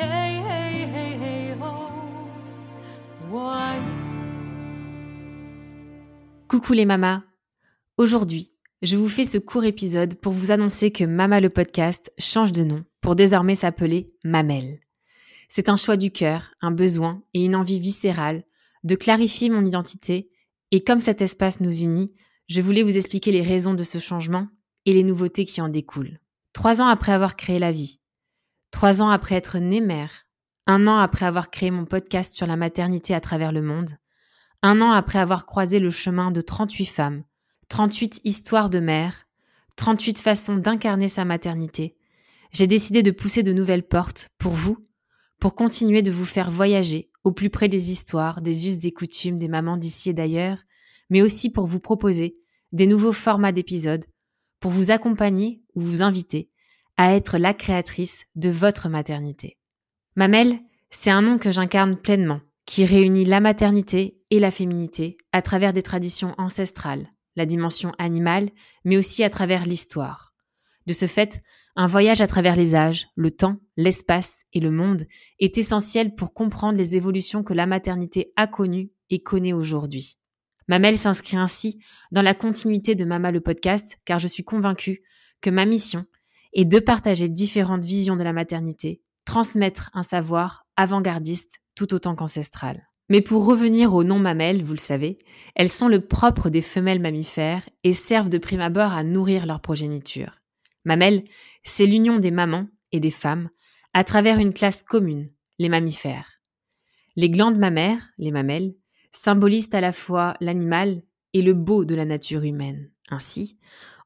hey, hey. Coucou les mamas. Aujourd'hui, je vous fais ce court épisode pour vous annoncer que Mama le podcast change de nom pour désormais s'appeler Mamelle. C'est un choix du cœur, un besoin et une envie viscérale de clarifier mon identité et comme cet espace nous unit, je voulais vous expliquer les raisons de ce changement et les nouveautés qui en découlent. Trois ans après avoir créé la vie, trois ans après être née mère, un an après avoir créé mon podcast sur la maternité à travers le monde, un an après avoir croisé le chemin de 38 femmes, 38 histoires de mères, 38 façons d'incarner sa maternité, j'ai décidé de pousser de nouvelles portes pour vous, pour continuer de vous faire voyager au plus près des histoires, des us, des coutumes des mamans d'ici et d'ailleurs, mais aussi pour vous proposer des nouveaux formats d'épisodes, pour vous accompagner ou vous inviter à être la créatrice de votre maternité. Mamel, c'est un nom que j'incarne pleinement qui réunit la maternité et la féminité à travers des traditions ancestrales, la dimension animale, mais aussi à travers l'histoire. De ce fait, un voyage à travers les âges, le temps, l'espace et le monde est essentiel pour comprendre les évolutions que la maternité a connues et connaît aujourd'hui. Mamel s'inscrit ainsi dans la continuité de Mama le podcast car je suis convaincue que ma mission est de partager différentes visions de la maternité, transmettre un savoir avant-gardiste tout autant qu'ancestrales. Mais pour revenir aux non-mamelles, vous le savez, elles sont le propre des femelles mammifères et servent de prime abord à nourrir leur progéniture. Mamelles, c'est l'union des mamans et des femmes à travers une classe commune, les mammifères. Les glandes mammaires, les mamelles, symbolisent à la fois l'animal et le beau de la nature humaine. Ainsi,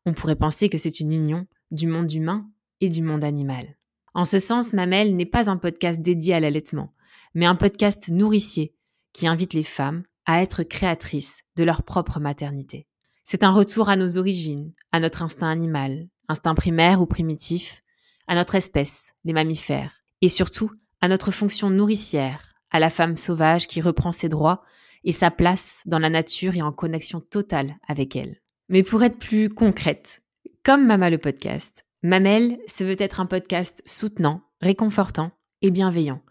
on pourrait penser que c'est une union du monde humain et du monde animal. En ce sens, Mamelle n'est pas un podcast dédié à l'allaitement, mais un podcast nourricier qui invite les femmes à être créatrices de leur propre maternité. C'est un retour à nos origines, à notre instinct animal, instinct primaire ou primitif, à notre espèce, les mammifères, et surtout à notre fonction nourricière, à la femme sauvage qui reprend ses droits et sa place dans la nature et en connexion totale avec elle. Mais pour être plus concrète, comme Mama le podcast, Mamel se veut être un podcast soutenant, réconfortant et bienveillant,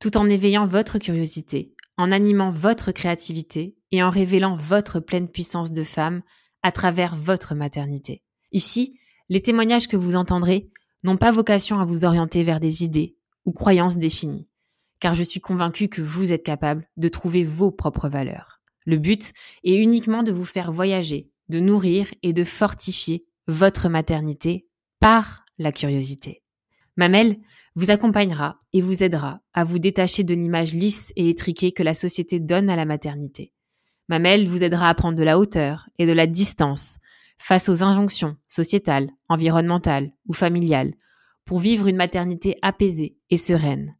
tout en éveillant votre curiosité, en animant votre créativité et en révélant votre pleine puissance de femme à travers votre maternité. Ici, les témoignages que vous entendrez n'ont pas vocation à vous orienter vers des idées ou croyances définies, car je suis convaincue que vous êtes capable de trouver vos propres valeurs. Le but est uniquement de vous faire voyager, de nourrir et de fortifier votre maternité par la curiosité. Mamel vous accompagnera et vous aidera à vous détacher de l'image lisse et étriquée que la société donne à la maternité. Mamel vous aidera à prendre de la hauteur et de la distance face aux injonctions sociétales, environnementales ou familiales pour vivre une maternité apaisée et sereine.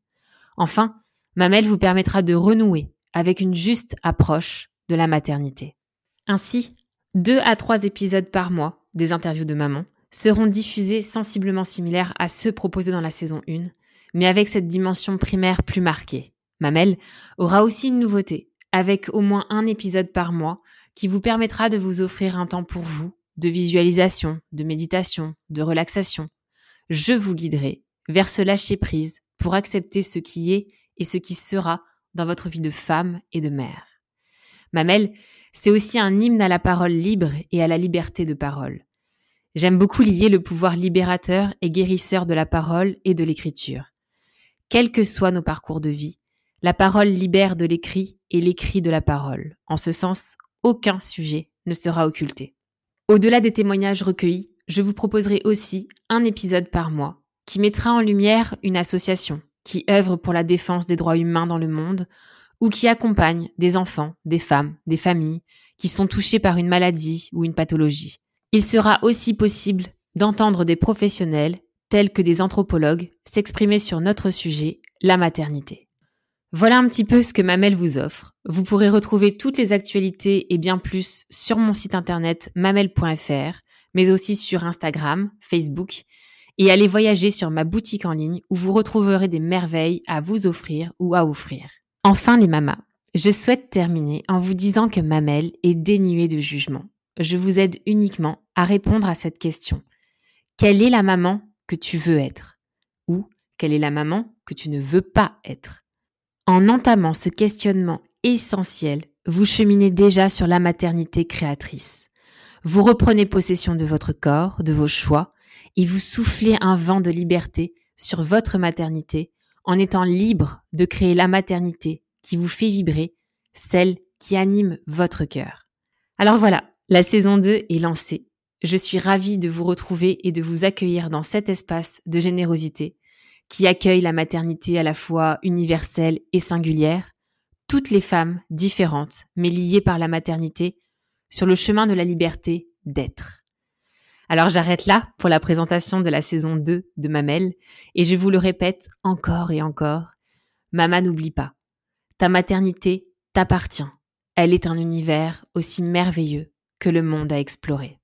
Enfin, Mamel vous permettra de renouer avec une juste approche de la maternité. Ainsi, deux à trois épisodes par mois des interviews de maman seront diffusés sensiblement similaires à ceux proposés dans la saison 1, mais avec cette dimension primaire plus marquée. Mamel aura aussi une nouveauté, avec au moins un épisode par mois qui vous permettra de vous offrir un temps pour vous, de visualisation, de méditation, de relaxation. Je vous guiderai vers ce lâcher prise pour accepter ce qui est et ce qui sera dans votre vie de femme et de mère. Mamel, c'est aussi un hymne à la parole libre et à la liberté de parole. J'aime beaucoup lier le pouvoir libérateur et guérisseur de la parole et de l'écriture. Quels que soient nos parcours de vie, la parole libère de l'écrit et l'écrit de la parole. En ce sens, aucun sujet ne sera occulté. Au-delà des témoignages recueillis, je vous proposerai aussi un épisode par mois qui mettra en lumière une association qui œuvre pour la défense des droits humains dans le monde ou qui accompagne des enfants, des femmes, des familles qui sont touchés par une maladie ou une pathologie. Il sera aussi possible d'entendre des professionnels tels que des anthropologues s'exprimer sur notre sujet, la maternité. Voilà un petit peu ce que Mamel vous offre. Vous pourrez retrouver toutes les actualités et bien plus sur mon site internet mamel.fr, mais aussi sur Instagram, Facebook, et aller voyager sur ma boutique en ligne où vous retrouverez des merveilles à vous offrir ou à offrir. Enfin les mamas, je souhaite terminer en vous disant que Mamel est dénuée de jugement je vous aide uniquement à répondre à cette question. Quelle est la maman que tu veux être? Ou quelle est la maman que tu ne veux pas être? En entamant ce questionnement essentiel vous cheminez déjà sur la maternité créatrice. Vous reprenez possession de votre corps, de vos choix, et vous soufflez un vent de liberté sur votre maternité en étant libre de créer la maternité qui vous fait vibrer, celle qui anime votre cœur. Alors voilà, la saison 2 est lancée. Je suis ravie de vous retrouver et de vous accueillir dans cet espace de générosité qui accueille la maternité à la fois universelle et singulière, toutes les femmes différentes mais liées par la maternité sur le chemin de la liberté d'être. Alors j'arrête là pour la présentation de la saison 2 de Mamel et je vous le répète encore et encore, Mama n'oublie pas, ta maternité t'appartient. Elle est un univers aussi merveilleux que le monde à explorer.